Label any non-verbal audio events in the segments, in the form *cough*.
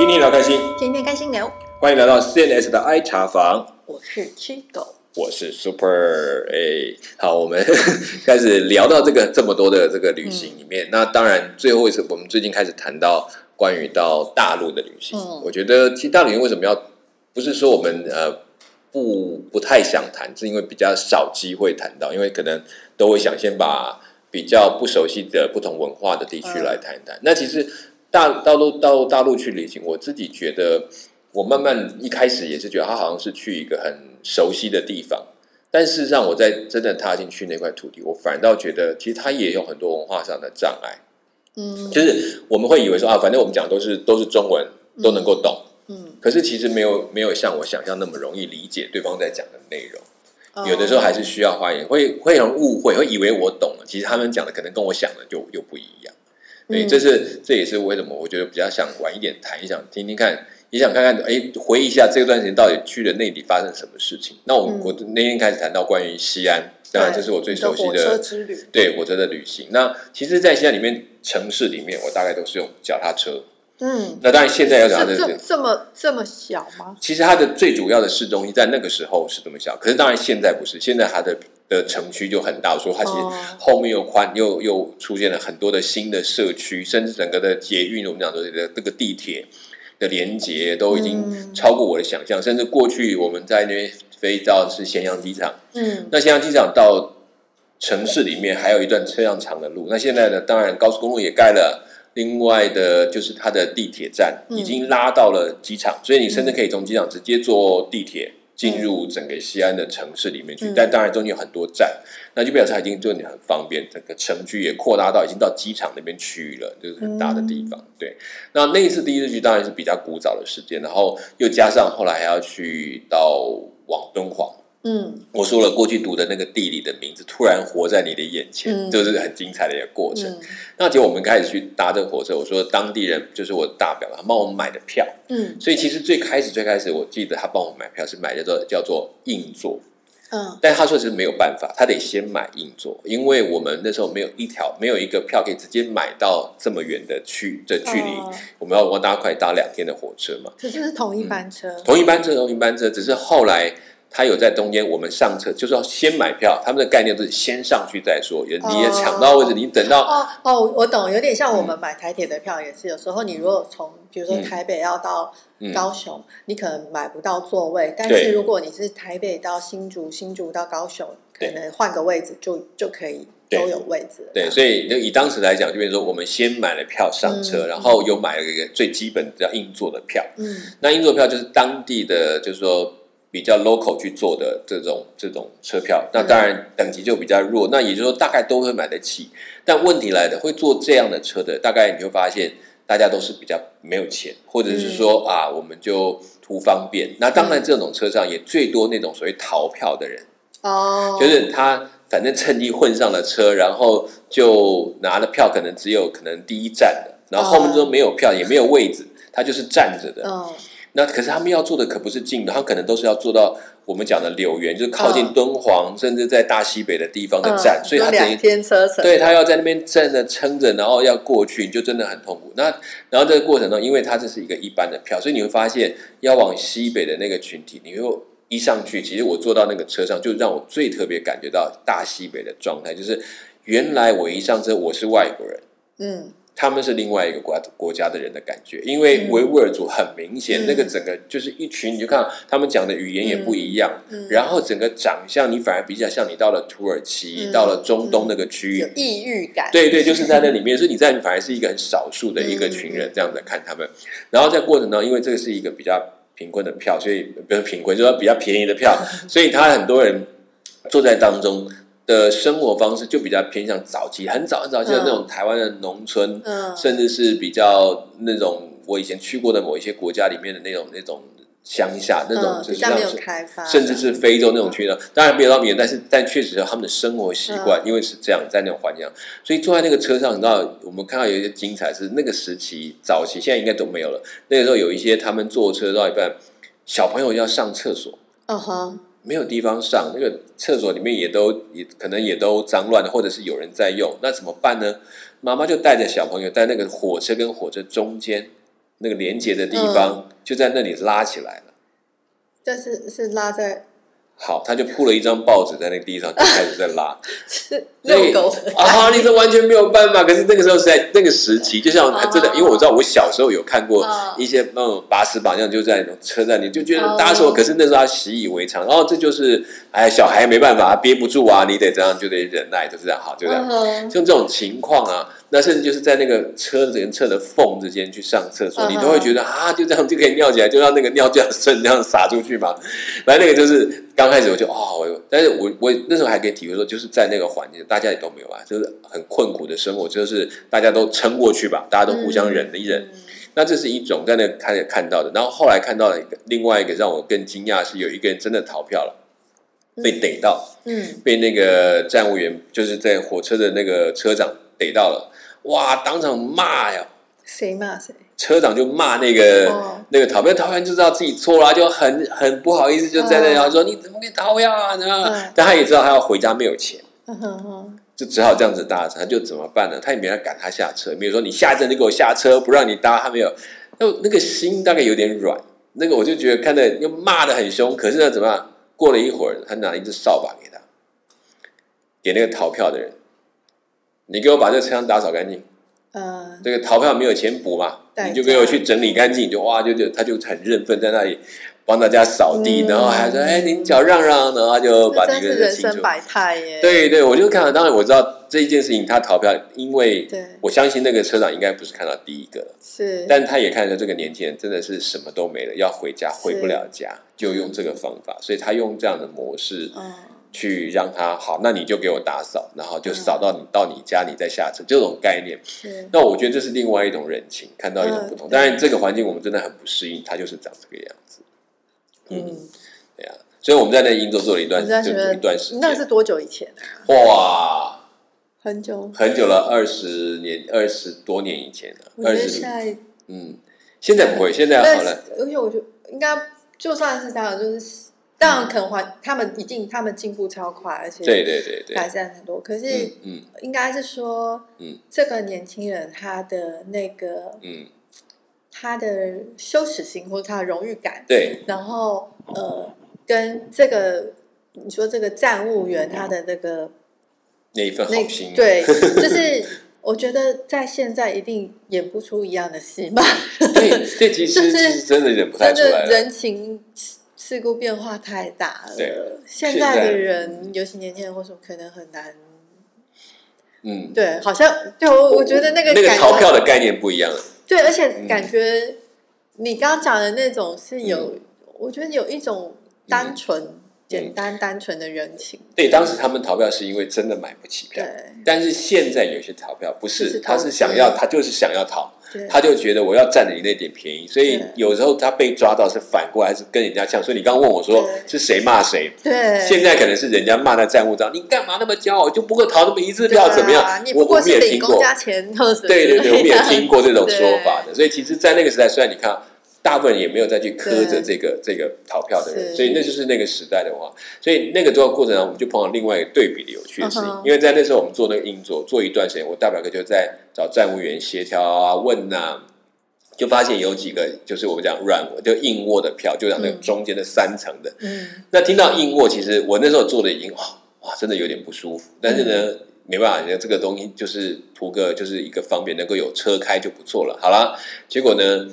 天天聊开心，天天开心聊，欢迎来到 CNS 的 I 茶房，我是七狗。我是 Super。哎，好，我们 *laughs* 开始聊到这个这么多的这个旅行里面，那当然最后一次我们最近开始谈到关于到大陆的旅行。嗯我觉得其实大陆旅行为什么要不是说我们呃不不太想谈，是因为比较少机会谈到，因为可能都会想先把比较不熟悉的不同文化的地区嗯来谈一谈。那其实大大陆到大陆去旅行，我自己觉得，我慢慢一开始也是觉得他好像是去一个很熟悉的地方，但事实上我在真的踏进去那块土地，我反倒觉得其实他也有很多文化上的障碍。嗯就是我们会以为说啊，反正我们讲都是都是中文，都能够懂。嗯，可是其实没有没有像我想象那么容易理解对方在讲的内容，哦有的时候还是需要花言，会会有人误会，会以为我懂了，其实他们讲的可能跟我想的就又不一样。对，嗯这是这也是为什么我觉得比较想晚一点谈，一想听听看，也想看看，哎，回忆一下这段时间到底去了内地发生什么事情。那我、嗯我那天开始谈到关于西安，当然这是我最熟悉你的火车之旅。对火车的旅行。那其实，在西安里面城市里面，我大概都是用脚踏车。嗯，那当然现在要脚踏车是这，这么这么小吗？其实它的最主要的市中心在那个时候是这么小，可是当然现在不是，现在它的的城区就很大，说它其实哦。后面又宽，又又出现了很多的新的社区，甚至整个的捷运，我们讲说的这个地铁的连接都已经嗯。超过我的想象，甚至过去我们在那边飞到是咸阳机场，嗯。那咸阳机场到城市里面还有一段车辆长的路。那现在呢，当然高速公路也盖了，另外的就是它的地铁站嗯。已经拉到了机场，所以你甚至可以从机场直接坐地铁进入整个西安的城市里面去。嗯但当然中间有很多站，那就表示它已经就你很方便，整个城区也扩大到已经到机场那边区域了，就是很大的地方。对，那那一次第一次去当然是比较古早的时间，然后又加上后来还要去到往敦煌。嗯我说了，过去读的那个地理的名字，突然活在你的眼前，嗯就是很精彩的一个过程。嗯那结果我们开始去搭这个火车，我说当地人就是我的大表他帮我买的票，嗯所以其实最开始最开始，我记得他帮我买票是买叫做叫做硬座，嗯但他说是没有办法，他得先买硬座，因为我们那时候没有一条没有一个票可以直接买到这么远的去的距离，哦我们要我搭快搭两天的火车嘛。可是是同一班车。同一班车，同一班车，只是后来他有在中间，我们上车就是要先买票，他们的概念都是先上去再说，也你也哦抢到位置，你等到哦哦，我懂，有点像我们买台铁的票也是，有时候你如果从比如说嗯台北要到嗯高雄，你可能买不到座位，但是如果你是台北到新竹，新竹到高雄，可能换个位置就就可以都有位置了。对，所以就以当时来讲，就变成说我们先买了票上车，嗯然后又买了一个最基本的叫硬座的票。嗯那硬座票就是当地的，就是说比较 local 去做的这种这种车票，那当然等级就比较弱，那也就是说大概都会买得起。但问题来的，会坐这样的车的，大概你会发现大家都是比较没有钱，或者是说、啊，我们就图方便。那当然这种车上也最多那种所谓逃票的人。哦，就是他反正趁机混上了车，然后就拿了票，可能只有可能第一站的，然后后面都没有票，也没有位置，他就是站着的。嗯那可是他们要做的可不是近的，他可能都是要做到我们讲的柳园，就是靠近敦煌，甚至在大西北的地方的站，嗯所以他等于天车程。对他要在那边站着撑着，然后要过去，就真的很痛苦。那然后这个过程中，因为它这是一个一般的票，所以你会发现要往西北的那个群体，你又一上去，其实我坐到那个车上，就让我最特别感觉到大西北的状态，就是原来我一上车我是外国人。嗯他们是另外一个国国家的人的感觉，因为维吾尔族很明显，嗯那个整个就是一群，你就看他们讲的语言也不一样，嗯，然后整个长相你反而比较像你到了土耳其，嗯。到了中东那个区域，有抑郁感。对对，就是在那里面，所以你在反而是一个很少数的一个群人这样子看他们，然后在过程中，因为这个是一个比较贫困的票，所以不是贫困，就是说比较便宜的票，所以他很多人坐在当中的生活方式就比较偏向早期，很早很早期的那种台湾的农村，嗯，甚至是比较那种我以前去过的某一些国家里面的那种那种乡下那种，嗯就是像是开发，甚至是非洲那种区的，当然没有到缅甸，但是但确实有他们的生活习惯，嗯。因为是这样在那种环境。下，所以坐在那个车上，你知道我们看到有一些精彩是那个时期早期，现在应该都没有了。那个时候有一些他们坐车到一半，小朋友要上厕所，嗯哼，没有地方上，那个厕所里面也都也可能也都脏乱的，或者是有人在用，那怎么办呢？妈妈就带着小朋友在那个火车跟火车中间那个连接的地方，就在那里拉起来了。但是是拉在好，他就铺了一张报纸在那个地上，就开始在拉。是 *laughs* 遛狗的啊，你这完全没有办法。可是那个时候是在那个时期，就像真的，因为我知道我小时候有看过哦一些那种把屎把尿就在车站里，就觉得哦搭手，可是那时候他习以为常。然后这就是哎，小孩没办法，憋不住啊，你得这样，就得忍耐，就是这样好，就这样。嗯像这种情况啊，那甚至就是在那个车子跟车的缝之间去上厕所，你都会觉得啊，就这样就可以尿起来，就让那个尿这样顺这样洒出去嘛。*laughs* 反正那个就是刚开始我就哦，我但是我我那时候还可以体会说，就是在那个环境，大家也都没有啊，就是很困苦的生活，就是大家都撑过去吧，大家都互相忍一忍。嗯那这是一种在那个开始看到的，然后后来看到了一个另外一个让我更惊讶是，有一个人真的逃票了，被逮到。嗯被那个站务员就是在火车的那个车长逮到了，哇，当场骂呀！谁骂谁？车长就骂那个、哦那个逃票，逃员就知道自己错了啊，就很很不好意思，就在那里嗯说、你怎么可以逃呀啊？然后嗯但他也知道他要回家没有钱，就只好这样子搭车，他就怎么办呢？他也没人赶他下车，比如说你下一站就给我下车，不让你搭，他没有，那那个心大概有点软，那个我就觉得看的又骂的很凶，可是呢怎么样？过了一会儿，他拿了一只扫把给他，给那个逃票的人，你给我把这个车厢打扫干净，嗯这个逃票没有钱补嘛，你就给我去整理干净，就哇就就他就很认份在那里帮大家扫地，嗯。然后还说哎您脚让让，然后他就把这个清楚生百态耶。对对，我就看到，当然我知道这一件事情他逃票，因为我相信那个车长应该不是看到第一个，是，但他也看到这个年轻人真的是什么都没了，要回家回不了家，就用这个方法，所以他用这样的模式嗯。去让他好，那你就给我打扫，然后就嗯扫到你到你家，你再下车，这种概念。是。那我觉得这是另外一种人情，看到一种不同。嗯当然，这个环境我们真的很不适应，它就是长这个样子。嗯，对呀、所以我们在那英州做了一段就一段时间。那是多久以前啊？哇，很久。很久了，二十年、二十多年以前了，我觉二十得现在嗯，现在不会，现在 *laughs* 好了，而且我觉得应该就算是这样，就是当然可能还他们一定他们进步超快，而且对对对对，改善很多。可是嗯嗯应该是说，嗯这个年轻人他的那个嗯，他的羞耻心或者他的荣誉感，对，然后呃，跟这个你说这个站务员他的那个那一份那好心，对，就是 *laughs* 我觉得在现在一定演不出一样的戏嘛，对这，其实 *laughs* 就是其实真的演不太真出来了，的人情世故变化太大了。对现在的人，尤其年轻人或什么，可能很难。嗯，对，好像对我我觉得那个那个逃票的概念不一样了，对，而且嗯。感觉你刚刚讲的那种是有，我觉得有一种单纯、嗯。简单、单纯的人情。对，当时他们逃票是因为真的买不起票，对。但是现在有些逃票不，是是他是想要，他就是想要逃，对，他就觉得我要占了你那点便宜，所以有时候他被抓到是反过来是跟人家呛。所以你刚刚问我说是谁骂谁，对，现在可能是人家骂那债务长，你干嘛那么骄傲，就不会逃那么一次票怎么样？我我们也听过，对对对，我们也 *laughs* 听过这种说法的。所以其实，在那个时代，虽然你看大部分人也没有再去苛责对这个这个逃票的人，所以那就是那个时代的话。所以那个这个过程中，我们就碰到另外一个对比的有趣的事情。因为在那时候我们做那个硬座，做一段时间，我大表哥就在找站务员协调啊、问呐、就发现有几个就是我们讲软就硬卧的票，就讲那个嗯中间的三层的。嗯，那听到硬卧，其实我那时候做的已经哇哇，真的有点不舒服。但是呢，没办法，这个东西就是图个就是一个方便，能够有车开就不错了。好了，结果呢，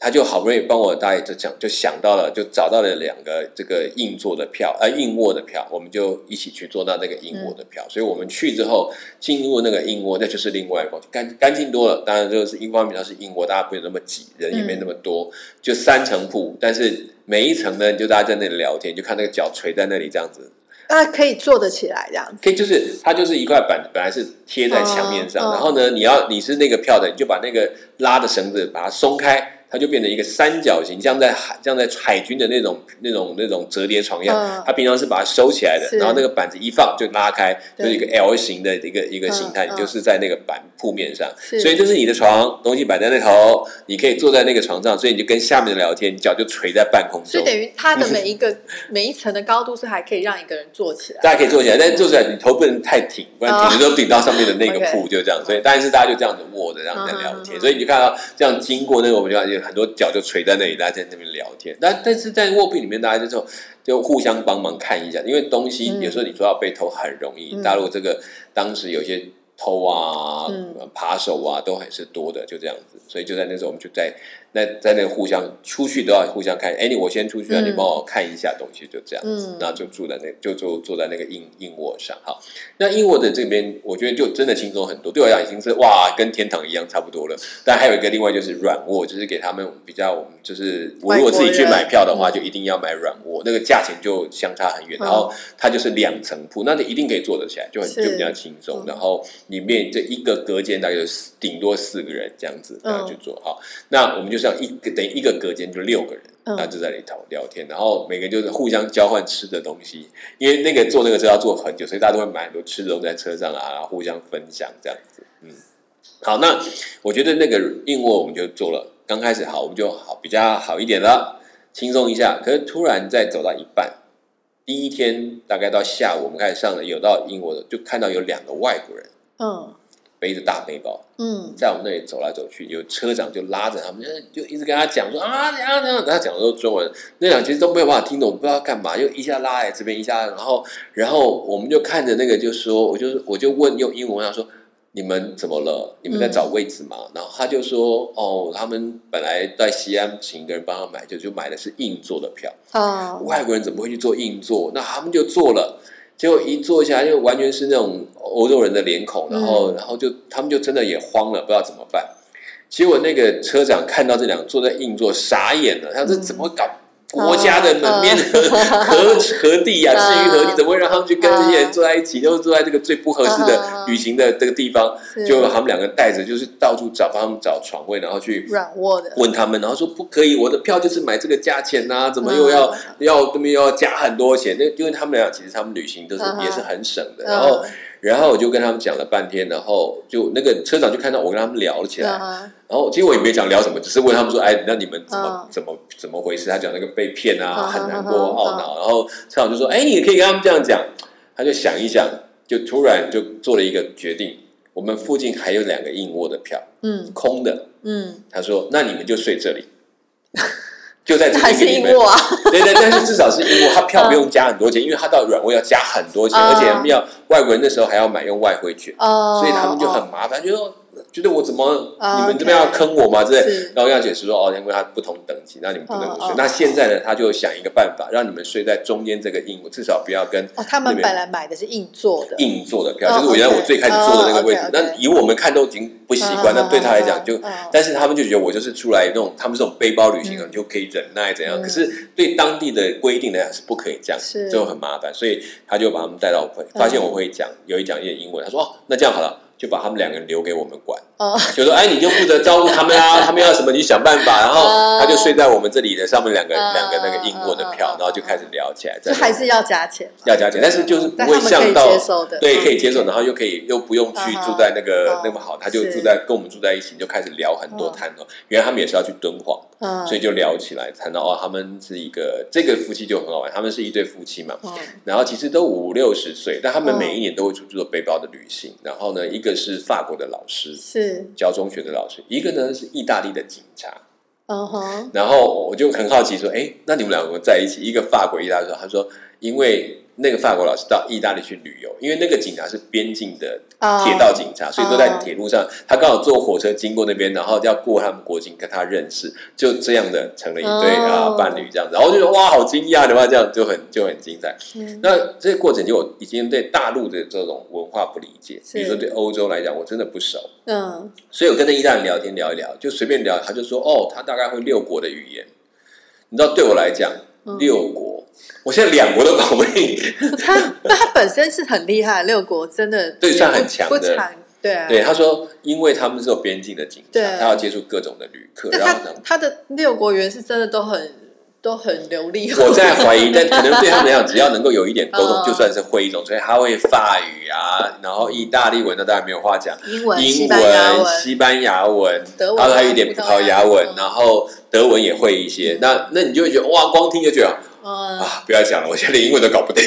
他就好不容易帮我大爷就讲，就想到了，就找到了两个这个硬座的票，呃，硬卧的票，我们就一起去坐到那个硬卧的票。所以我们去之后进入那个硬卧，那就是另外一个干干净多了。当然，就是一方面它是硬卧，大家不用那么挤，人也没那么多，就三层铺，但是每一层呢，你就大家在那里聊天，就看那个脚垂在那里这样子。啊，可以坐得起来这样子。可以，就是它就是一块板，本来是贴在墙面上，然后呢，你要你是那个票的，你就把那个拉的绳子把它松开，它就变成一个三角形，像在海像在海军的那种那种那种折叠床一样。嗯。它平常是把它收起来的，然后那个板子一放就拉开，就是一个 L 型的一个一个形态，就是在那个板铺面上，所以就是你的床，东西摆在那头，你可以坐在那个床上，所以你就跟下面的聊天，脚就垂在半空中所以。等于它的每一个 *laughs* 每一层的高度是还可以让一个人坐起来。大家可以坐起来，但是坐起来你头不能太挺，不然挺的时候顶到上面的那个 *laughs* 哦铺，就这样。所以当然是大家就这样子握着，这样在聊天。所以你就看到这样经过那个，我们就发现很多脚就垂在那里，大家在那边聊天。但但是在卧病里面，大家就就互相帮忙看一下，因为东西嗯有时候你说要被偷很容易。嗯大陆这个当时有些偷啊、嗯扒手啊都还是多的，就这样子。所以就在那时候，我们就在那在那个互相出去都要互相看。哎，你我先出去啊，嗯你帮我看一下东西，就这样子。嗯然后就住在那，就坐坐在那个硬硬卧上。哈，那硬卧的这边，我觉得就真的轻松很多。对我来讲，已经是哇，跟天堂一样差不多了。但还有一个另外就是软卧，就是给他们比较，我们就是我如果自己去买票的话，就一定要买软卧，那个价钱就相差很远。嗯然后它就是两层铺，那你一定可以坐得起来，就很就比较轻松。嗯然后里面这一个隔间大概有四顶多四个人这样子，这样嗯去做。好，那我们就像一个等于一个隔间就六个人。嗯那就在里头聊天，然后每个人就是互相交换吃的东西，因为那个坐那个车要坐很久，所以大家都会买很多吃的东西在车上啊，然后互相分享这样子。嗯，好，那我觉得那个硬卧我们就做了，刚开始好，我们就好比较好一点了，轻松一下。可是突然再走到一半，第一天大概到下午，我们开始上了有到硬卧的，就看到有两个外国人嗯背着大背包，嗯在我们那里走来走去，有车长就拉着他们，就一直跟他讲说啊怎样怎样，他讲的都是中文，那两其实都没有办法听懂，不知道干嘛，又一下拉来这边，一下，然后然后我们就看着那个就说，我就我就问用英文问他说。你们怎么了？你们在找位置吗？然后他就说：“哦，他们本来在西安请一个人帮他买，就就买的是硬座的票。哦外国人怎么会去做硬座？那他们就坐了，结果一坐下来就完全是那种欧洲人的脸孔，然后、然后就他们就真的也慌了，不知道怎么办。结果那个车长看到这两个坐在硬座，傻眼了，他说：“这怎么搞？”国家的门面何何何地呀、至于何地？怎么会让他们去跟这些人坐在一起？都是坐在这个最不合适的旅行的这个地方？是就他们两个带着，就是到处找帮他们找床位，然后去软卧的，问他们，然后说不可以，我的票就是买这个价钱呐、怎么又要、嗯要这边又要加很多钱？那因为他们俩其实他们旅行都是、也是很省的，嗯然后然后我就跟他们讲了半天，然后就那个车长就看到我跟他们聊了起来，嗯。然后其实我也没讲聊什么，只是问他们说，哎，那你们怎么、嗯。怎么怎么回事？他讲那个被骗啊，嗯很难过、懊恼，然后车长就说，哎，你也可以跟他们这样讲，他就想一想，就突然就做了一个决定，我们附近还有两个硬卧的票，嗯。空的。嗯，他说：“那你们就睡这里，就在这还是里面。*laughs* 对对，但是至少是硬卧，他票不用加很多钱，因为他到软卧要加很多钱，嗯。而且要外国人那时候还要买用外汇券，哦，所以他们就很麻烦，就说觉得我怎么哦你们这边要坑我吗？之类，然后跟他解释说哦，因为他不同等级，那你们不能不睡。那现在呢，他就想一个办法，让你们睡在中间这个硬卧，至少不要跟哦，他们本来买的是硬座的，硬座的票，哦就是我原来我最开始坐的那个位置哦。那以我们看都已经不习惯，嗯那对他来讲就但是他们就觉得我就是出来那种，他们这种背包旅行啊，就可以忍耐怎样。嗯可是对当地的规定来讲是不可以这样，是就很麻烦。所以他就把他们带到我会，嗯发现我会讲，有一讲一点英文，他说哦，那这样好了。就把他们两个人留给我们管，哦，就说哎，你就负责照顾他们啊，*laughs* 他们要什么你想办法。然后嗯他就睡在我们这里的上面两个嗯两个那个英国的票嗯，然后就开始聊起来。这还是要加钱，要加钱，但是就是不会像到接受的，对，嗯可以接受，然后又可以又不用去嗯住在那个嗯那么好，他就住在跟我们住在一起，就开始聊很多嗯。谈哦。原来他们也是要去敦煌，嗯，所以就聊起来，谈到哦，他们是一个这个夫妻就很好玩，他们是一对夫妻嘛，嗯。然后其实都五六十岁，但他们嗯。每一年都会出去做背包的旅行。然后呢，一个是法国的老师，是，教中学的老师，一个呢是意大利的警察。嗯哼，然后我就很好奇说，哎，那你们两个在一起，一个法国，意大利说，他说，因为那个法国老师到意大利去旅游，因为那个警察是边境的啊铁道警察，所以都在哦铁路上。他刚好坐火车经过那边，然后要过他们国境，跟他认识，就这样的成了一对啊、哦伴侣这样子。然后就觉得哇，好惊讶的话，这样就很就很精彩。嗯那这个过程就我已经对大陆的这种文化不理解，是比如说对欧洲来讲，我真的不熟。嗯，所以我跟那意大利人聊天聊一聊，就随便聊，他就说哦，他大概会六国的语言。你知道，对我来讲，嗯六国，我现在两国都搞不定。他那他本身是很厉害，六国真的对算很不强的对啊，对，他说，因为他们是有边境的警察，他要接触各种的旅客，但然后呢，他他的六国元是真的都很都很流利。我在怀疑，*laughs* 但可能对他们来讲，只要能够有一点沟通，嗯就算是会一种。*laughs* 所以他会法语啊，然后意大利文那当然没有话讲，英文、英文、西班牙文，德文然后还有一点葡萄牙文嗯，然后德文也会一些。那那你就会觉得哇，光听就觉得嗯，啊，不要讲了，我现在连英文都搞不定，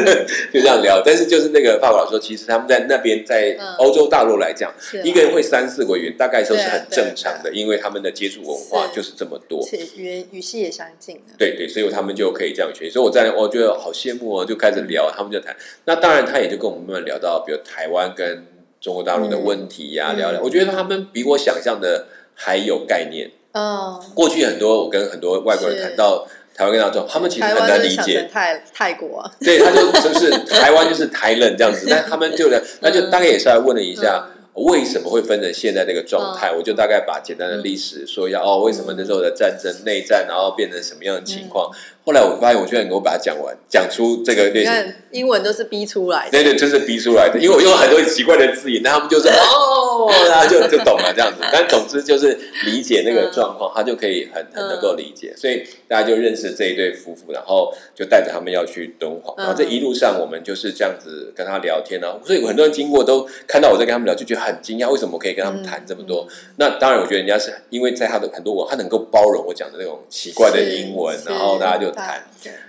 *laughs* 就这样聊。但是就是那个法国老师说，其实他们在那边，在嗯欧洲大陆来讲，一个人会三四个语言，大概都是很正常的，因为他们的接触文化就是这么多。且语言语系也相近的。对对，所以他们就可以这样学。所以我在我觉得好羡慕哦，就开始聊，他们就谈。那当然，他也就跟我们慢慢聊到，比如台湾跟中国大陆的问题呀、嗯聊聊。我觉得他们比我想象的还有概念。嗯，过去很多我跟很多外国人是谈到台湾跟大众，他们其实很难理解。泰泰国，对，他就就是台湾就是台冷这样子，但他们就那就大概也是来问了一下。为什么会分成现在这个状态？我就大概把简单的历史说一下。哦，为什么那时候的战争、内战，然后变成什么样的情况？后来我发现，我居然能够把它讲完，讲出这个类型。你看英文都是逼出来的。对对，就是逼出来的，因为我用很多奇怪的字眼，那他们就说哦，然后就就懂了这样子。*laughs* 但总之就是理解那个状况，他就可以很很能够理解，所以大家就认识这一对夫妇，然后就带着他们要去敦煌。然后这一路上，我们就是这样子跟他聊天啊。所以很多人经过都看到我在跟他们聊，就觉得很惊讶，为什么我可以跟他们谈这么多？那当然，我觉得人家是因为在他的很多文，他能够包容我讲的那种奇怪的英文，然后大家就谈。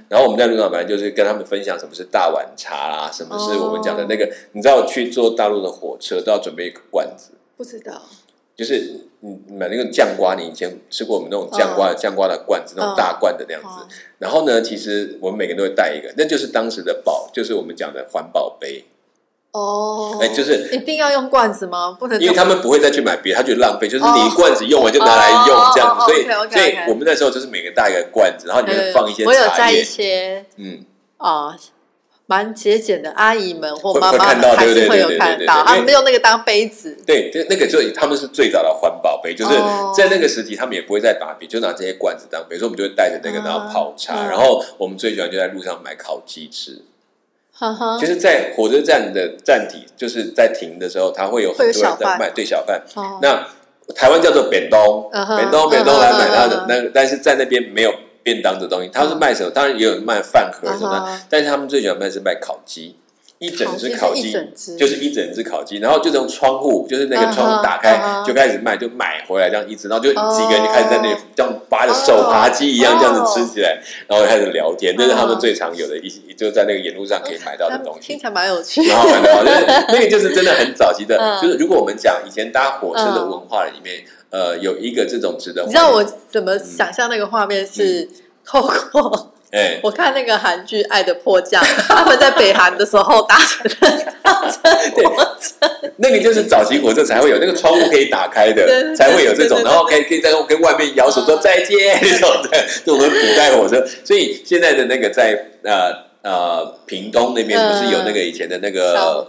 然后我们在路上反正就是跟他们分享什么是大碗茶啦，什么是我们讲的那个，你知道去坐大陆的火车都要准备一个罐子，不知道。就是你买那个酱瓜，你以前吃过我们那种酱瓜的酱瓜的罐子，那种大罐的那样子。哦然后呢，其实我们每个人都会带一个，那就是当时的宝，就是我们讲的环保杯，哦，哎就是一定要用罐子吗？不能，因为他们不会再去买别，他觉得浪费，就是你罐子用完就拿来用这样所以所以我们那时候就是每个带一个罐子，然后里面放一些我有在一些嗯。啊。蛮节俭的阿姨们或会妈妈会看到们还对会有看到，他们用那个当杯子，对，就那个就他们是最早的环保杯，就是哦。在那个时期，他们也不会再把笔，就拿这些罐子当杯，所以我们就会带着那个，啊。然后泡茶，嗯然后我们最喜欢就在路上买烤鸡吃，哈哈。就，是在火车站的站体，就是在停的时候，它会有很多人在卖，对小贩。哦。那台湾叫做扁东，扁东扁东来买它嗯哼的那个，但是在那边没有便当的东西，他是卖什么？当然也有卖饭盒什么但是他们最喜欢卖是卖烤鸡。一整只烤鸡就是一整只烤鸡，然后就从窗户，就是那个窗户打开就开始卖，就买回来这样一只，然后就哦。几个人就开始在那里像扒着手扒鸡一样哦这样子吃起来，然后开始聊天，这是他们哦。最常有的一，就在那个沿路上可以买到的东西。听。起来蛮有趣。然后蛮好，就是那个就是真的很早期的，嗯。就是如果我们讲以前搭火车的文化里面，呃，有一个这种值得，你知道我怎么想象那个画面是透过哎，我看那个韩剧《爱的迫降》，他们在北韩的时候搭乘搭乘火车，那个就是早期火车才会有那个窗户可以打开的，对才会有这种，然后可以可以在跟外面摇手说再见这种的，这种古代火车。所以现在的那个在呃呃屏东那边不是有那个以前的那个，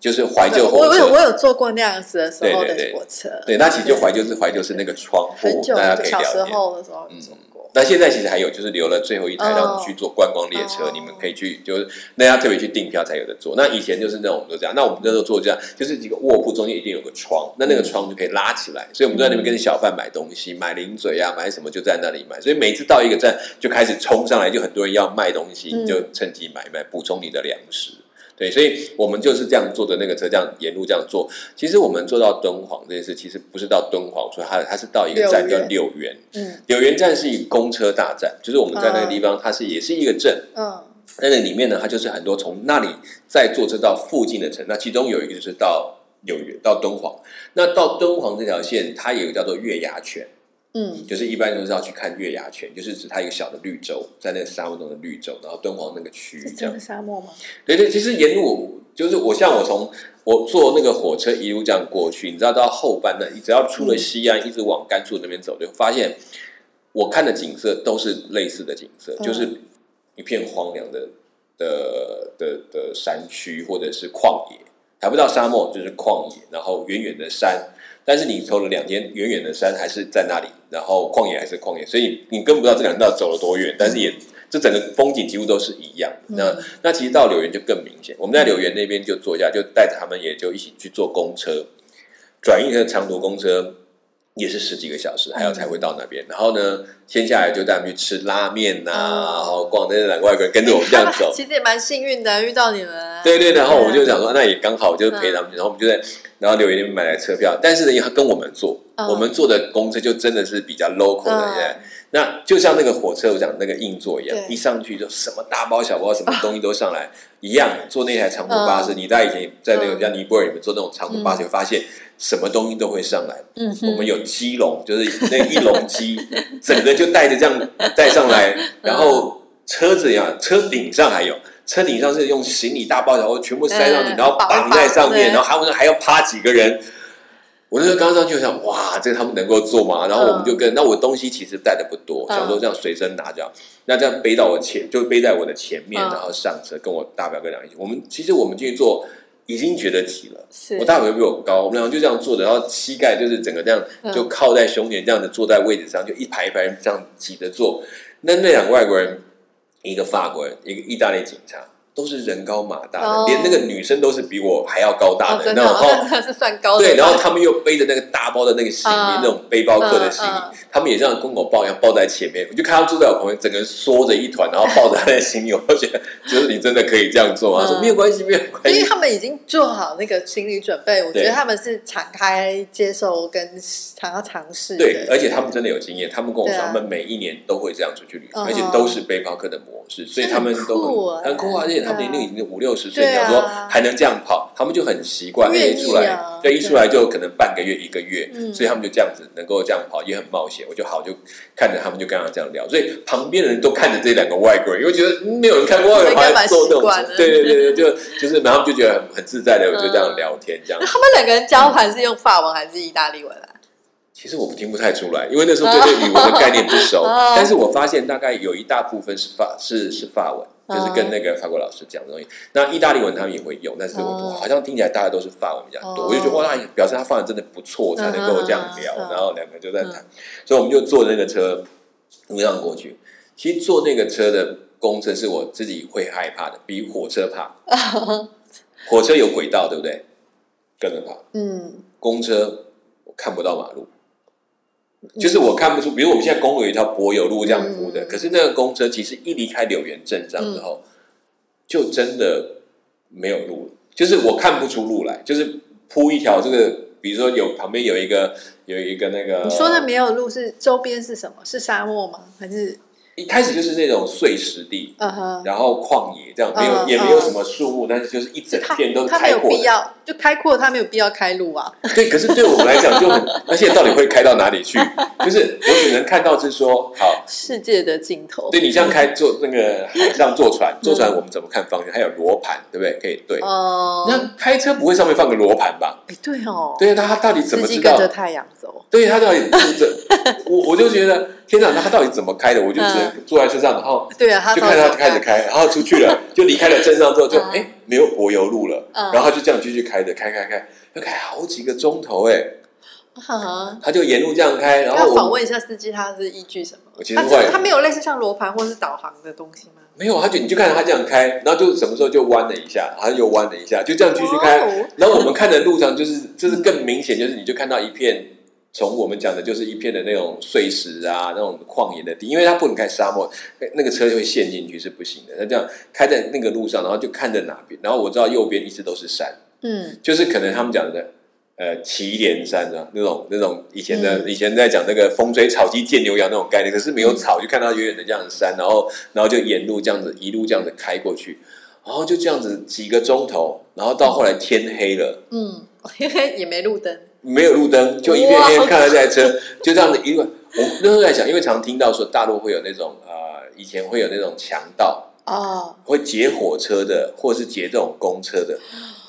就是怀旧火车我有我。有坐过那样子的时候的对对对火车，对，那其实就怀旧是怀旧是那个窗户很，久大家可以小时了解。候的时候有坐过。那现在其实还有，就是留了最后一台，哦让我们去坐观光列车，哦你们可以去，就是那要特别去订票才有的坐。那以前就是那种我们都这样，那我们那时候坐这样，就是几个卧铺中间一定有个窗，那那个窗就可以拉起来，所以我们就在那边跟小贩买东西，买零嘴啊，买什么就在那里买。所以每次到一个站就开始冲上来，就很多人要卖东西，就趁机买一买，补充你的粮食。对，所以我们就是这样坐的那个车，这样沿路这样坐。其实我们坐到敦煌这件事，其实不是到敦煌，所以它它是到一个站叫柳园。嗯柳园站是一个公车大站，就是我们在那个地方，它是也是一个镇。嗯在那里面呢，它就是很多从那里再坐车到附近的城，那其中有一个就是到柳园到敦煌。那到敦煌这条线，它有一个叫做月牙泉，嗯就是一般都是要去看月牙泉，就是指它一个小的绿洲，在那个沙漠中的绿洲，然后敦煌那个区域这样是真的。沙漠吗？对对，其实沿路就是我像我从我坐那个火车一路这样过去，你知道到后半段，你只要出了西安，一直往甘肃那边走，就发现我看的景色都是类似的景色，嗯就是一片荒凉的的的的山区或者是旷野，还不到沙漠，就是旷野，然后远远的山。但是你走了两天，远远的山还是在那里，然后旷野还是旷野，所以你根本不知道这两道走了多远，但是也这整个风景几乎都是一样的。那那其实到柳园就更明显，我们在柳园那边就坐下，就带着他们也就一起去坐公车，转运的长途公车，也是十几个小时，还要才会到那边。然后呢，先下来就带他们去吃拉面呐，然后逛那两个外国人跟着我们这样走。*laughs* 其实也蛮幸运的，遇到你们。对对，然后我就想说，那也刚好，就陪他们。然后我们就在，然后柳云买来车票，但是呢，他跟我们坐，我们坐的公车就真的是比较 local 的。那就像那个火车，我讲那个硬座一样，一上去就什么大包小包，什么东西都上来 *laughs* 一样。坐那台长途巴士，你在以前在那个像尼泊尔里面坐那种长途巴士，会发现什么东西都会上来。嗯，我们有鸡笼，就是那一笼鸡，整个就带着这样带上来。*laughs* 然后车子呀，车顶上还有，车顶上是用行李大包小包全部塞上去，然后绑在上面，然后他们还要趴几个人。我那时候刚上去想，哇，这个他们能够做吗？然后我们就跟那我东西其实带的不多，想说这样随身拿着，那这样背到我前，就背在我的前面，然后上车跟我大表哥两个一起。我们其实我们进去坐已经觉得挤了，我大表哥比我高，我们两个就这样坐着，然后膝盖就是整个这样就靠在胸前，这样子坐在位置上，就一排一排这样挤着坐。那那两个外国人，一个法国人，一个意大利警察。都是人高马大的，连那个女生都是比我还要高大的，然后 *laughs* 是算高的。对，然后他们又背着那个大包的那个行李，那种背包客的行李，他们也像公狗抱一样抱在前面。我就看他坐在我旁边，整个人缩着一团，然后抱着他的行李，我觉得就是你真的可以这样做吗？他说没有关系，没有关系，因为他们已经做好那个心理准备。我觉得他们是敞开接受跟想要尝试。对，而且他们真的有经验。他们跟我说，他们每一年都会这样出去旅游，而且都是背包客的模式，所以他们都很很酷啊，而且。他们年龄已经五六十岁，你说还能这样跑，他们就很习惯。一出来，对，一出来就可能半个月、一个月，所以他们就这样子能够这样跑，也很冒险。我就好就看着他们，就跟他这样聊。所以旁边的人都看着这两个外国人，因为觉得没有人看过外国人做这种，对对对对，就 *laughs* 就是然后就觉得很很自在的，就这样聊天这样。他们两个人交谈是用法文还是意大利文啊？其实我听不太出来，因为那时候对这语文的概念不熟。*laughs* 但是我发现大概有一大部分是法是是法文。就是跟那个法国老师讲的东西，那意大利文他们也会用，但是我好像听起来大家都是法文比较多，我就觉得哇，表示他法文真的不错，才能够这样聊，然后两个就在谈，所以我们就坐那个车路上过去。其实坐那个车的公车是我自己会害怕的，比火车怕。*laughs* 火车有轨道，对不对？跟着跑。嗯。公车我看不到马路。就是我看不出，比如我们现在公路有一条柏油路这样铺的，可是那个公车其实一离开柳园镇上之后，就真的没有路了。就是我看不出路来，就是铺一条这个，比如说有旁边有一个有一个那个，你说的没有路是周边是什么？是沙漠吗？还是？一开始就是那种碎石地，然后旷野这样，没有也没有什么树木，但是就是一整片都是开阔的。就开阔，它没有必要开路啊。对，可是对我们来讲就很，*laughs* 那现在到底会开到哪里去？就是我只能看到是说，好世界的尽头。对你像开坐那个海上坐船，坐船我们怎么看方向？还有罗盘，对不对？可以对。哦。那开车不会上面放个罗盘吧？哎，对哦。对啊，他到底怎么知道？跟着太阳走。对他到底这，*laughs* 我我就觉得，天哪，那他到底怎么开的？我就只能坐在车上，然后对啊，就看他开始开，然后出去了，就离开了镇上之后，就哎。没有柏油路了，然后就这样继续开着，开开开，要开好几个钟头哎，他就沿路这样开，然后访问一下司机，他是依据什么？我其实他没有类似像罗盘或是导航的东西吗？没有，他就你就看着他这样开，然后就什么时候就弯了一下，然后又弯了一下，就这样继续开，然后我们看的路上就是就是更明显，就是你就看到一片。从我们讲的就是一片的那种碎石啊，那种旷野的地，因为它不能开沙漠，那个车就会陷进去是不行的。那这样开在那个路上，然后就看着哪边，然后我知道右边一直都是山，嗯，就是可能他们讲的呃祁连山啊，那种那种以前的以前在讲那个风吹草低见牛羊那种概念，可是没有草，就看到远远的这样的山，然后然后就沿路这样子一路这样子开过去，然后就这样子几个钟头，然后到后来天黑了，嗯，*laughs* 因为也没路灯。没有路灯，就一片黑，看到这台车，*laughs* 就这样子一个。我那时候在想，因为常听到说大陆会有那种呃，以前会有那种强盗哦，会劫火车的，或是劫这种公车的。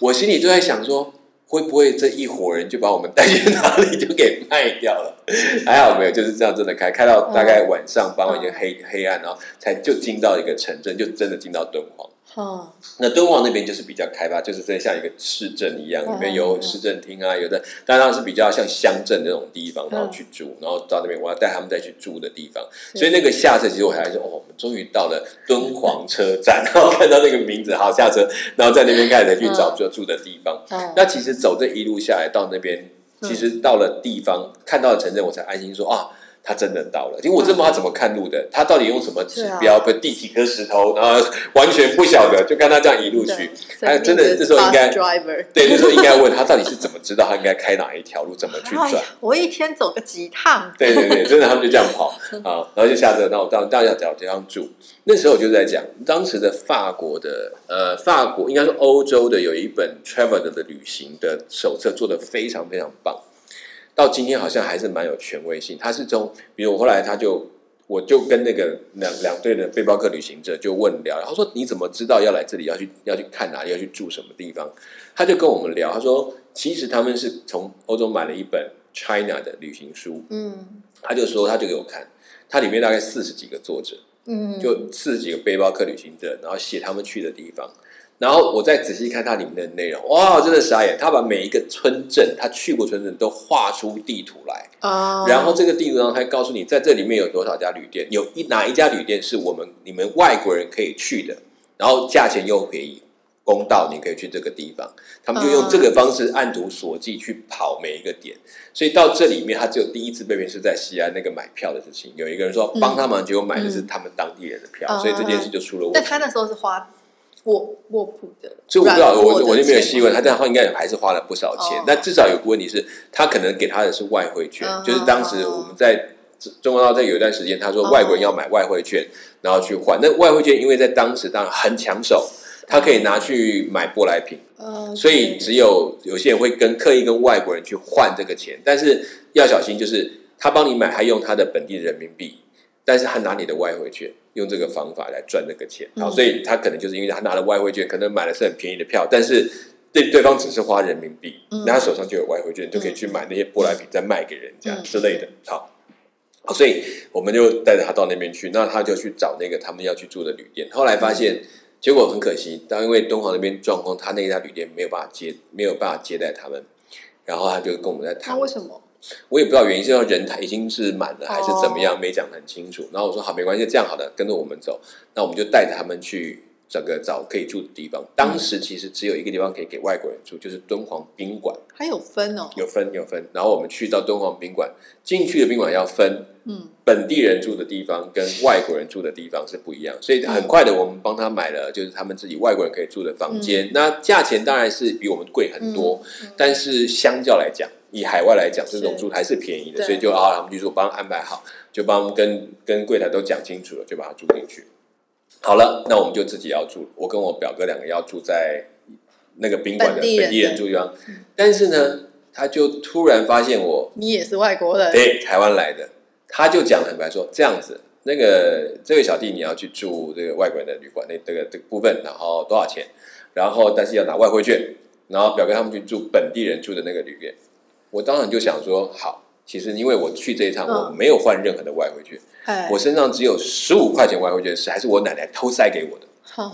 我心里就在想说，会不会这一伙人就把我们带去哪里就给卖掉了？*laughs* 还好没有，就是这样真的开，开到大概晚上傍晚已经黑黑暗，然后才就进到一个城镇，就真的进到敦煌。哦，那敦煌那边就是比较开发，就是真像一个市镇一样，里面有市政厅啊，有的当然是比较像乡镇那种地方，然后去住，然后到那边我要带他们再去住的地方。所以那个下车，其实我还是，哦，我们终于到了敦煌车站，*laughs* 然后看到那个名字，好下车，然后在那边开始去找住住的地方。那其实走这一路下来到那边，其实到了地方看到了城镇，我才安心说啊。他真的到了，因为我真不知道他怎么看路的，他到底用什么指标？不，第几颗石头，然后完全不晓得，就看他这样一路去。他真的这时候应该，对，那时候应该问他到底是怎么知道他应该开哪一条路，怎么去转？*laughs* 我一天走个几趟？对对对，真的他们就这样跑 *laughs* 啊，然后就下车，那我当当然要找地方住。那时候我就在讲，当时的法国的呃，法国应该说欧洲的有一本 travel 的旅行的手册，做的非常非常棒。到今天好像还是蛮有权威性。他是从，比如我后来他就，我就跟那个两两队的背包客旅行者就问聊，他说你怎么知道要来这里要去要去看哪里要去住什么地方？他就跟我们聊，他说其实他们是从欧洲买了一本 China 的旅行书，嗯，他就说他就给我看，它里面大概四十几个作者，嗯，就四十几个背包客旅行者，然后写他们去的地方。然后我再仔细看它里面的内容，哇，真的傻眼！他把每一个村镇，他去过村镇都画出地图来，哦，然后这个地图上还告诉你，在这里面有多少家旅店，有一哪一家旅店是我们你们外国人可以去的，然后价钱又便宜，公道，你可以去这个地方。他们就用这个方式按图索骥去跑每一个点，所以到这里面，他只有第一次被骗是在西安那个买票的事情，有一个人说帮他忙，结果买的是他们当地人的票，所以这件事就出了问题。那他那时候是花。卧卧铺的，所以我不知道，我我就没有细问他，这样应该还是花了不少钱。但至少有个问题是，他可能给他的是外汇券，就是当时我们在中国大陆在有一段时间，他说外国人要买外汇券，然后去换。那外汇券因为在当时当然很抢手，他可以拿去买舶来品，所以只有有些人会跟刻意跟外国人去换这个钱，但是要小心，就是他帮你买，还用他的本地人民币。但是他拿你的外汇券，用这个方法来赚那个钱，好，所以他可能就是因为他拿了外汇券，可能买的是很便宜的票，但是对对方只是花人民币，那他手上就有外汇券，就可以去买那些舶来品，再卖给人家之类的。好，所以我们就带着他到那边去，那他就去找那个他们要去住的旅店，后来发现结果很可惜，但因为敦煌那边状况，他那家旅店没有办法接，没有办法接待他们，然后他就跟我们在谈，为什么？我也不知道原因，是要人台已经是满了，还是怎么样，没讲很清楚。然后我说好，没关系，这样好的，跟着我们走。那我们就带着他们去整个找可以住的地方。当时其实只有一个地方可以给外国人住，就是敦煌宾馆。还有分哦，有分有分。然后我们去到敦煌宾馆，进去的宾馆要分，嗯，本地人住的地方跟外国人住的地方是不一样。所以很快的，我们帮他买了，就是他们自己外国人可以住的房间。那价钱当然是比我们贵很多，但是相较来讲。以海外来讲，这种住还是便宜的，所以就啊，他们就说帮安排好，就帮跟跟柜台都讲清楚了，就把它住进去。好了，那我们就自己要住。我跟我表哥两个要住在那个宾馆的本地人住地方，但是呢，他就突然发现我，你也是外国人，*laughs* 对，台湾来的，他就讲很白说这样子，那个这位小弟你要去住这个外国人的旅馆，那这个这个部分，然后多少钱？然后但是要拿外汇券，然后表哥他们去住本地人住的那个旅店。我当然就想说，好，其实因为我去这一趟，我没有换任何的外汇券，我身上只有十五块钱外汇券，是还是我奶奶偷塞给我的，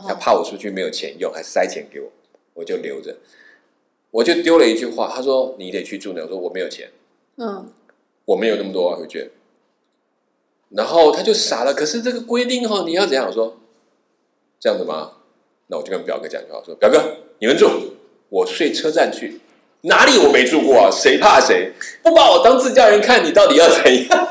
她怕我出去没有钱用，还塞钱给我，我就留着。我就丢了一句话，他说：“你得去住呢。”我说：“我没有钱，嗯，我没有那么多外汇券。”然后他就傻了。可是这个规定哈，你要怎样？我说：“这样子吗？”那我就跟表哥讲句话，说：“表哥，你们住，我睡车站去。”哪里我没住过啊？谁怕谁？不把我当自家人看，你到底要怎样？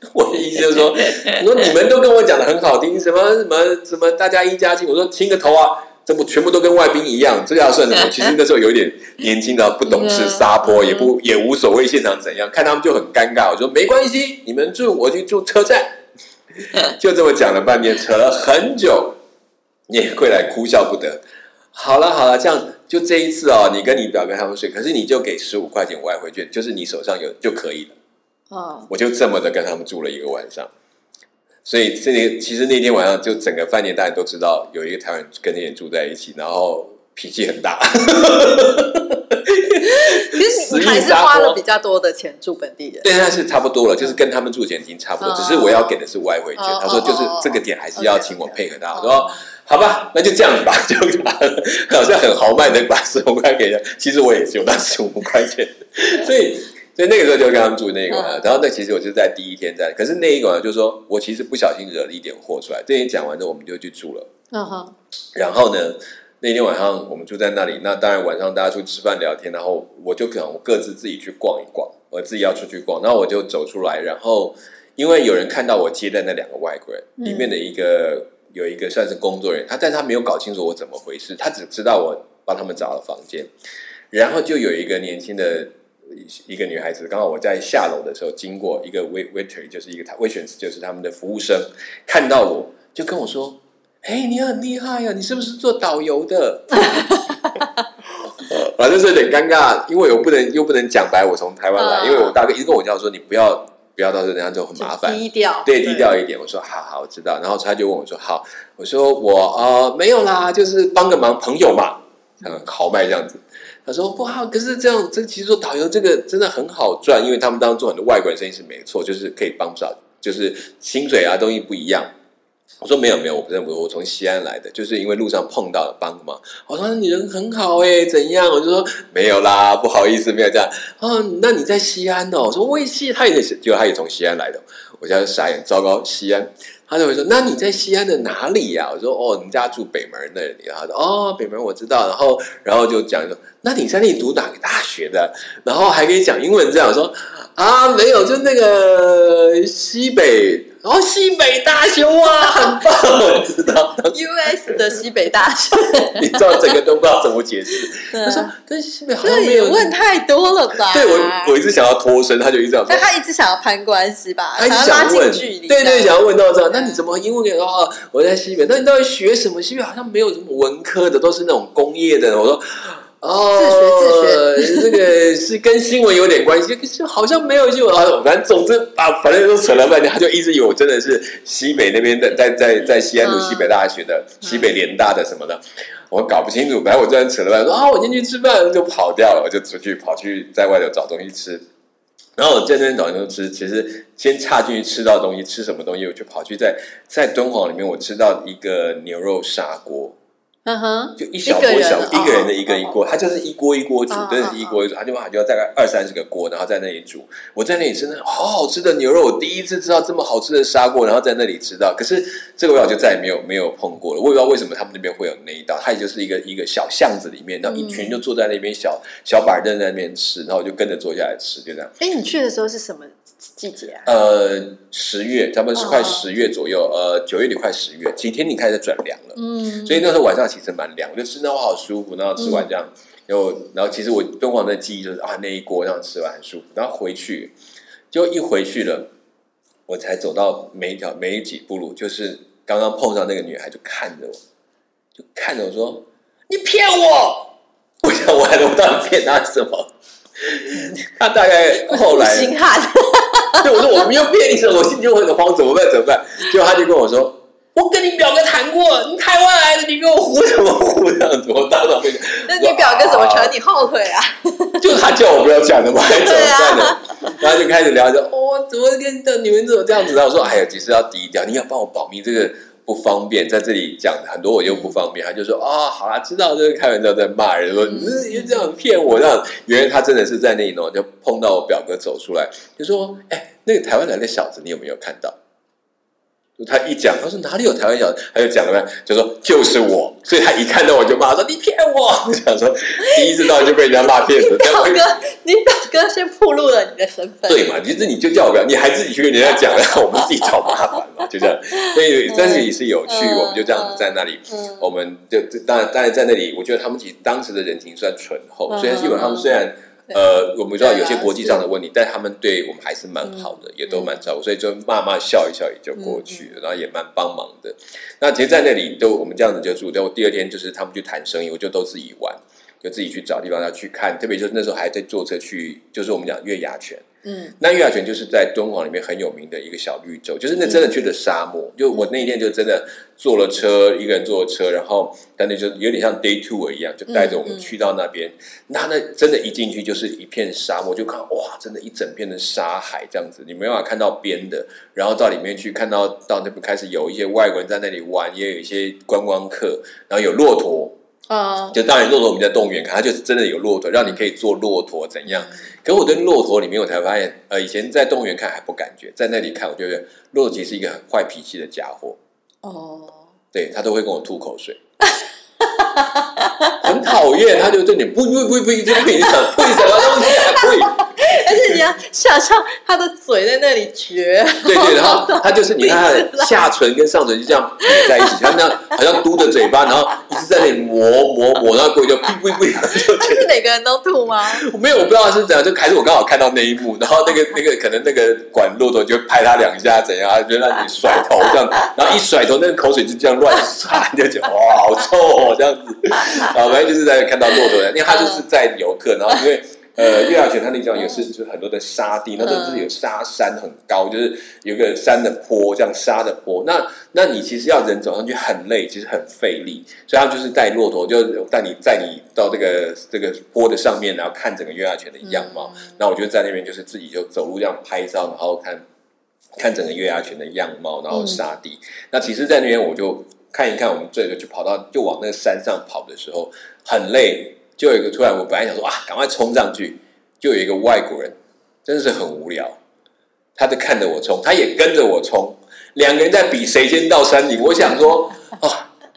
*laughs* 我的意思就是说，*laughs* 我说你们都跟我讲的很好听，什么什么什么，大家一家亲。我说亲个头啊，这不全部都跟外宾一样，这个要算什么？*laughs* 其实那时候有点年轻的，不懂事，撒泼也不也无所谓，现场怎样看他们就很尴尬。我说没关系，你们住我去住车站，就这么讲了半天，扯了很久，也会来哭笑不得。好了好了，这样。就这一次哦，你跟你表哥他们睡，可是你就给十五块钱外汇券，就是你手上有就可以了。哦，我就这么的跟他们住了一个晚上，所以这里其实那天晚上就整个饭店大家都知道有一个台湾跟那人住在一起，然后脾气很大。*laughs* 其实你还是花了比较多的钱住本地人，对，但是差不多了，就是跟他们住钱已经差不多，只是我要给的是外汇券。他说就是这个点还是要请我配合他，我说。好吧，那就这样子吧，就好像很豪迈的把十五块给他。其实我也只有那十五块钱，所以所以那个时候就跟他们住那个。然后那其实我就在第一天在，可是那一个呢，就是说我其实不小心惹了一点祸出来。这一讲完之后，我们就去住了。嗯哼。然后呢，那天晚上我们住在那里，那当然晚上大家出去吃饭聊天，然后我就可能我各自自己去逛一逛，我自己要出去逛，然后我就走出来，然后因为有人看到我接待那两个外国人，里面的一个有一个算是工作人员，他但他没有搞清楚我怎么回事，他只知道我帮他们找了房间，然后就有一个年轻的一个女孩子，刚好我在下楼的时候经过一个 wait waiter，就是一个他 waitress，就是他们的服务生，看到我就跟我说。哎，你很厉害呀！你是不是做导游的？*laughs* 反正是有点尴尬，因为我不能又不能讲白，我从台湾来，因为我大哥一直跟我讲说，你不要不要到时候人家就很麻烦，低调，对，低调一点。我说好好，我知道。然后他就问我说好，我说我呃没有啦，就是帮个忙，朋友嘛，嗯，豪迈这样子。他说不好，可是这样，这其实做导游这个真的很好赚，因为他们当中做很多外国人生意是没错，就是可以帮不少，就是薪水啊东西不一样。我说没有没有，我不认我我从西安来的，就是因为路上碰到了帮忙。我说你人很好哎，怎样？我就说没有啦，不好意思，没有这样。哦，那你在西安哦？我说我也西，他也是，结果他也从西安来的。我现在傻眼，糟糕，西安。他就会说，那你在西安的哪里呀？我说哦，你家住北门那里。他说哦，北门我知道。然后然后就讲说，那你在那里读哪个大学的？然后还可以讲英文这样说啊，没有，就那个西北。哦，西北大学哇，很棒，我知道。U S 的西北大学，*laughs* 你知道整个都不知道怎么解释。他说跟西北好像没有问太多了吧？对我，我一直想要脱身，他就一直这样。但他一直想要攀关系吧？他想要拉近距离。对对，想要问到这样。那你怎么英文给哦？我在西北，那你到底学什么？西北好像没有什么文科的，都是那种工业的。我说。哦，自学自学，这个是跟新闻有点关系，可是好像没有新闻啊。反正总之啊，反正都扯了半天，他就一直以为我真的是西北那边的，在在在西安读西北大学的，西北联大的什么的，我搞不清楚。反正我这样扯了半天，说啊，我进去吃饭就跑掉了，我就出去跑去在外头找东西吃。然后我在那边找东西吃，其实先插进去吃到东西，吃什么东西，我就跑去在在敦煌里面，我吃到一个牛肉砂锅。嗯哼，就一小锅小一个人的一个一锅，他就是一锅一锅煮，真的是一锅一煮，他就就要大概二三十个锅，然后在那里煮。我在那里吃那好好吃的牛肉，我第一次吃到这么好吃的砂锅，然后在那里吃到。可是这个味道就再也没有没有碰过了。我也不知道为什么他们那边会有那一道，它也就是一个一个小巷子里面，然后一群就坐在那边小小板凳在那边吃，然后我就跟着坐下来吃，就这样。哎，你去的时候是什么？季节啊，呃，十月，差不多是快十月左右，呃，九月底快十月，几天你开始转凉了，嗯，所以那时候晚上其实蛮凉，我就吃那我好舒服，然后吃完这样，然后然后其实我敦煌的记忆就是啊那一锅这样吃完很舒服，然后回去就一回去了，我才走到每一条每几步路，就是刚刚碰上那个女孩就看着我，就看着我说你骗我，我想我还能到底骗他什么？他大概后来，*laughs* *laughs* 对我说我没有骗你什么，我心就很慌，怎么办？怎么办？结果他就跟我说：“我跟你表哥谈过，你台湾来的，你给我胡什么胡这样子？”我当场被，*laughs* 那你表哥怎么扯你后腿啊？*laughs* 就他叫我不要讲的嘛，还怎么办呢？然后就开始聊着，哦，怎么跟你们怎么这样子？然后我说：“哎呀，其实要低调，你要帮我保密这个。”不方便在这里讲很多，我又不方便。他就说：“啊，好啦，知道这是开玩笑，在骂人，说你是这样骗我。”这样，原来他真的是在那里呢，就碰到我表哥走出来，就说：“哎，那个台湾来的小子，你有没有看到？”他一讲，他说哪里有台湾小子？他就讲了呗，就说就是我。所以他一看到我就骂说你骗我。我想说第一次到就被人家骂骗子。表哥，*laughs* 你表哥先暴露了你的身份。对嘛？其实你就叫我表，你还自己去跟人家讲，然后我们自己找麻烦嘛，就这样。所以但是也是有趣，我们就这样子在那里，我们就当然当然在那里，我觉得他们其实当时的人情算醇厚，虽然基本上虽然。呃，我们知道有些国际上的问题，但他们对我们还是蛮好的，也都蛮照顾，所以就骂骂笑一笑也就过去了，然后也蛮帮忙的。那其实，在那里都我们这样子就住，然后第二天就是他们去谈生意，我就都自己玩，就自己去找地方要去看，特别就是那时候还在坐车去，就是我们讲月牙泉。嗯，那月牙泉就是在敦煌里面很有名的一个小绿洲，就是那真的去的沙漠。就我那一天就真的坐了车，一个人坐了车，然后但那就有点像 day tour 一样，就带着我们去到那边。那那真的，一进去就是一片沙漠，就看哇，真的，一整片的沙海这样子，你没办法看到边的。然后到里面去看到到那边开始有一些外国人在那里玩，也有一些观光客，然后有骆驼。啊，就当然骆驼我们在动物园看，它就是真的有骆驼，让你可以坐骆驼怎样？可我对骆驼里面我才发现，呃，以前在动物园看还不感觉，在那里看，我觉得骆驼其实是一个很坏脾气的家伙。哦，对他都会跟我吐口水。*laughs* 很讨厌，他就对你不不不不一直呸什么东西啊呸。而且你要想象他的嘴在那里撅，对对，然后他就是你看他的下唇跟上唇就这样叠在一起，*laughs* 他那样好像嘟着嘴巴，然后一直在那里磨磨磨，然后过就就他是每个人都吐吗？没有，我不知道是怎样，就还是我刚好看到那一幕，然后那个那个可能那个管骆驼就拍他两下怎样，就让你甩头这样，然后一甩头，那个口水就这样乱洒，就觉得哇好臭哦这样子，啊，反正就是在看到骆驼，因为他就是在游客，然后因为。呃，月牙泉它那地方也是，就是很多的沙地，那都是有沙山很高，就是有个山的坡，这样沙的坡。那那你其实要人走上去很累，其实很费力，所以他就是带骆驼，就带你载你到这个这个坡的上面，然后看整个月牙泉的样貌。那我就在那边就是自己就走路这样拍照，然后看看整个月牙泉的样貌，然后沙地。那其实，在那边我就看一看，我们这个就跑到就往那个山上跑的时候很累。就有一个突然，我本来想说啊，赶快冲上去，就有一个外国人，真的是很无聊，他在看着我冲，他也跟着我冲，两个人在比谁先到山顶。我想说，哦。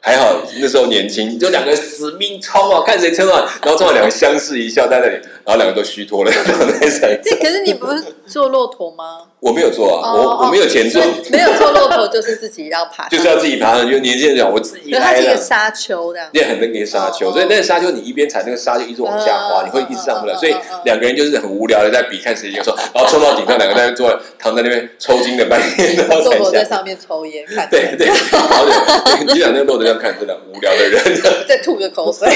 还好那时候年轻，就两个死命冲啊，看谁冲啊，然后正好两个相视一笑在那里，然后两个都虚脱了，在山这可是你不是坐骆驼吗？我没有做啊，我我没有钱做，没有做骆驼就是自己要爬，*laughs* 就是要自己爬的。就年轻人讲，我自己。它是一个沙丘的，也很那个沙丘，所以那个沙丘你一边踩那个沙就一直往下滑，你会一直上不了。所以两个人就是很无聊的在比看谁先说，然后冲到顶上，两个在坐躺在那边抽筋的半天，然后在上面抽烟看。对对，然后就你两个骆驼这样看，真的无聊。的人在吐着口水，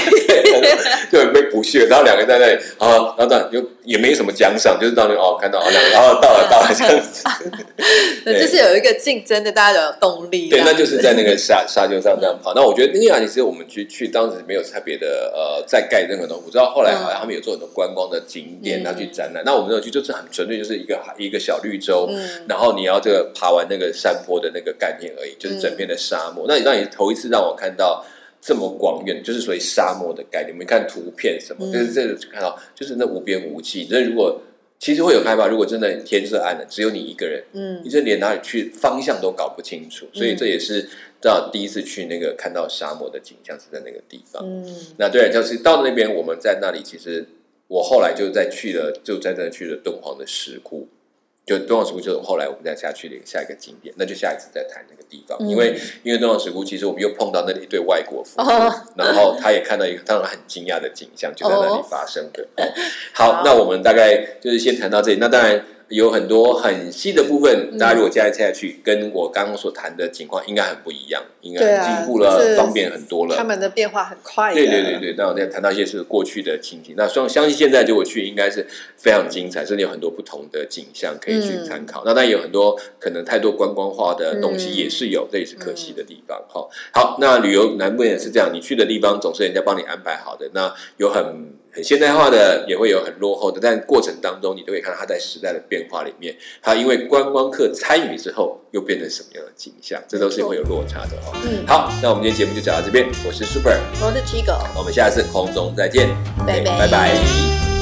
就被不屑。然后两个人在那里，然后然后就也没什么奖赏，就是到那哦，看到哦，两个，然后到了到了这样子。*laughs* 对，就是有一个竞争的，大家有动力。对，那就是在那个沙沙丘上这样跑。那我觉得那样其实我们去去当时没有特别的呃，在盖任何东西。我知道后来好像他们有做很多观光的景点，然后去展览。那我们那去就是很纯粹，就是一个一个小绿洲，然后你要这个爬完那个山坡的那个概念而已，就是整片的沙漠。那你让你头一次让我看到。这么广远，就是属于沙漠的概念。你们看图片什么，就是这个看到，就是那无边无际。那如果其实会有害怕，如果真的天色暗了，只有你一个人，嗯，你这连哪里去方向都搞不清楚。所以这也是到第一次去那个看到沙漠的景象是在那个地方。嗯，那对，就是到那边，我们在那里，其实我后来就在去了，就在那去了敦煌的石窟。就敦煌石窟，就是后来我们再下去的下一个景点，那就下一次再谈那个地方。因为因为敦煌石窟，其实我们又碰到那里一对外国夫妇，然后他也看到一个当然很惊讶的景象，就在那里发生的。好，那我们大概就是先谈到这里。那当然。有很多很细的部分，大家如果接下去，跟我刚刚所谈的情况应该很不一样，应该进步了，方便很多了。他们的变化很快。对对对对，那我再谈到一些是过去的情景，那相相信现在就我去，应该是非常精彩，甚至有很多不同的景象可以去参考。那当然有很多可能太多观光化的东西也是有，这也是可惜的地方。好，好，那旅游难免是这样，你去的地方总是人家帮你安排好的，那有很。很现代化的，也会有很落后的，但过程当中你都可以看到它在时代的变化里面，它因为观光客参与之后又变成什么样的景象，这都是会有落差的哦。嗯，好，那我们今天节目就讲到这边，我是 Super，我是 Chigo，我们下次空中再见，拜拜，拜拜。